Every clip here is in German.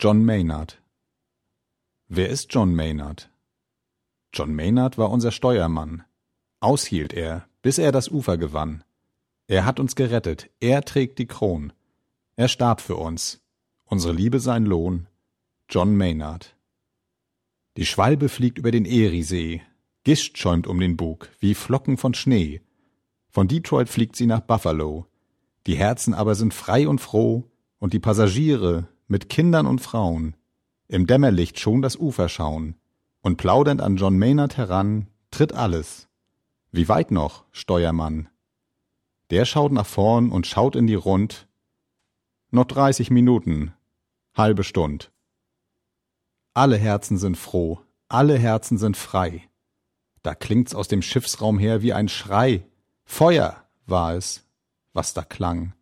John Maynard. Wer ist John Maynard? John Maynard war unser Steuermann. Aushielt er, bis er das Ufer gewann. Er hat uns gerettet, er trägt die Kron. Er starb für uns. Unsere Liebe sein Lohn. John Maynard. Die Schwalbe fliegt über den Eriesee. Gischt schäumt um den Bug, wie Flocken von Schnee. Von Detroit fliegt sie nach Buffalo. Die Herzen aber sind frei und froh, und die Passagiere mit Kindern und Frauen im Dämmerlicht schon das Ufer schauen, und plaudernd an John Maynard heran, tritt alles. Wie weit noch, Steuermann? Der schaut nach vorn und schaut in die Rund. Noch dreißig Minuten, halbe Stund. Alle Herzen sind froh, alle Herzen sind frei. Da klingt's aus dem Schiffsraum her wie ein Schrei. Feuer war es, was da klang.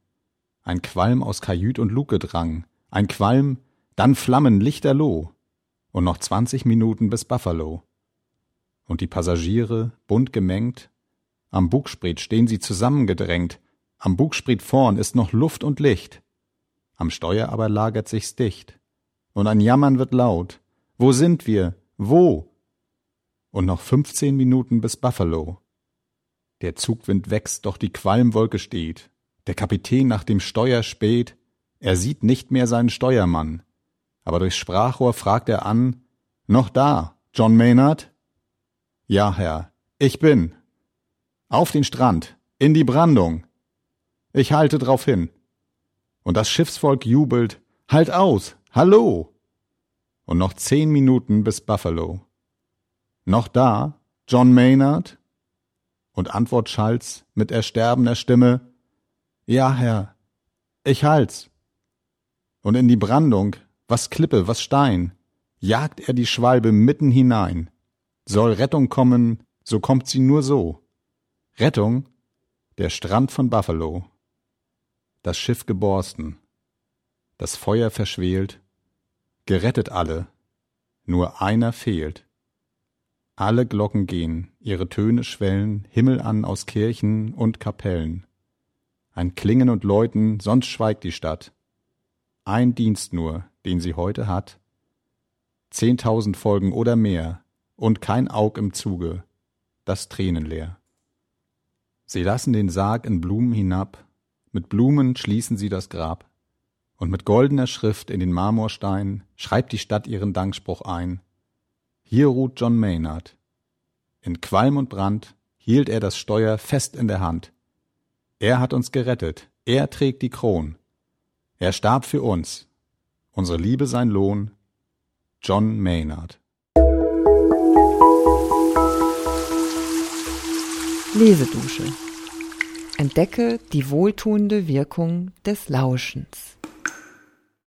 Ein Qualm aus Kajüt und Luke drang, ein Qualm, dann Flammen lichterloh und noch zwanzig Minuten bis Buffalo. Und die Passagiere, bunt gemengt, am Bugspriet stehen sie zusammengedrängt, am Bugspriet vorn ist noch Luft und Licht, am Steuer aber lagert sich's dicht, und ein Jammern wird laut, wo sind wir, wo? Und noch fünfzehn Minuten bis Buffalo. Der Zugwind wächst, doch die Qualmwolke steht, der Kapitän nach dem Steuer späht, er sieht nicht mehr seinen Steuermann, aber durchs Sprachrohr fragt er an, noch da, John Maynard? Ja, Herr, ich bin. Auf den Strand, in die Brandung. Ich halte drauf hin. Und das Schiffsvolk jubelt, halt aus, hallo! Und noch zehn Minuten bis Buffalo. Noch da, John Maynard? Und Antwort schallt's mit ersterbender Stimme, ja, Herr, ich halt's. Und in die Brandung, was Klippe, was Stein, jagt er die Schwalbe mitten hinein. Soll Rettung kommen, so kommt sie nur so. Rettung, der Strand von Buffalo. Das Schiff geborsten, das Feuer verschwelt, gerettet alle, nur einer fehlt. Alle Glocken gehen, ihre Töne schwellen, Himmel an aus Kirchen und Kapellen. Ein Klingen und Läuten, sonst schweigt die Stadt. Ein Dienst nur, den sie heute hat, zehntausend Folgen oder mehr, und kein Aug im Zuge, das tränenleer. Sie lassen den Sarg in Blumen hinab, mit Blumen schließen sie das Grab, und mit goldener Schrift in den Marmorstein schreibt die Stadt ihren Dankspruch ein. Hier ruht John Maynard. In Qualm und Brand hielt er das Steuer fest in der Hand. Er hat uns gerettet, er trägt die Kron. Er starb für uns, Unsere Liebe sein Lohn. John Maynard. Lesedusche. Entdecke die wohltuende Wirkung des Lauschens.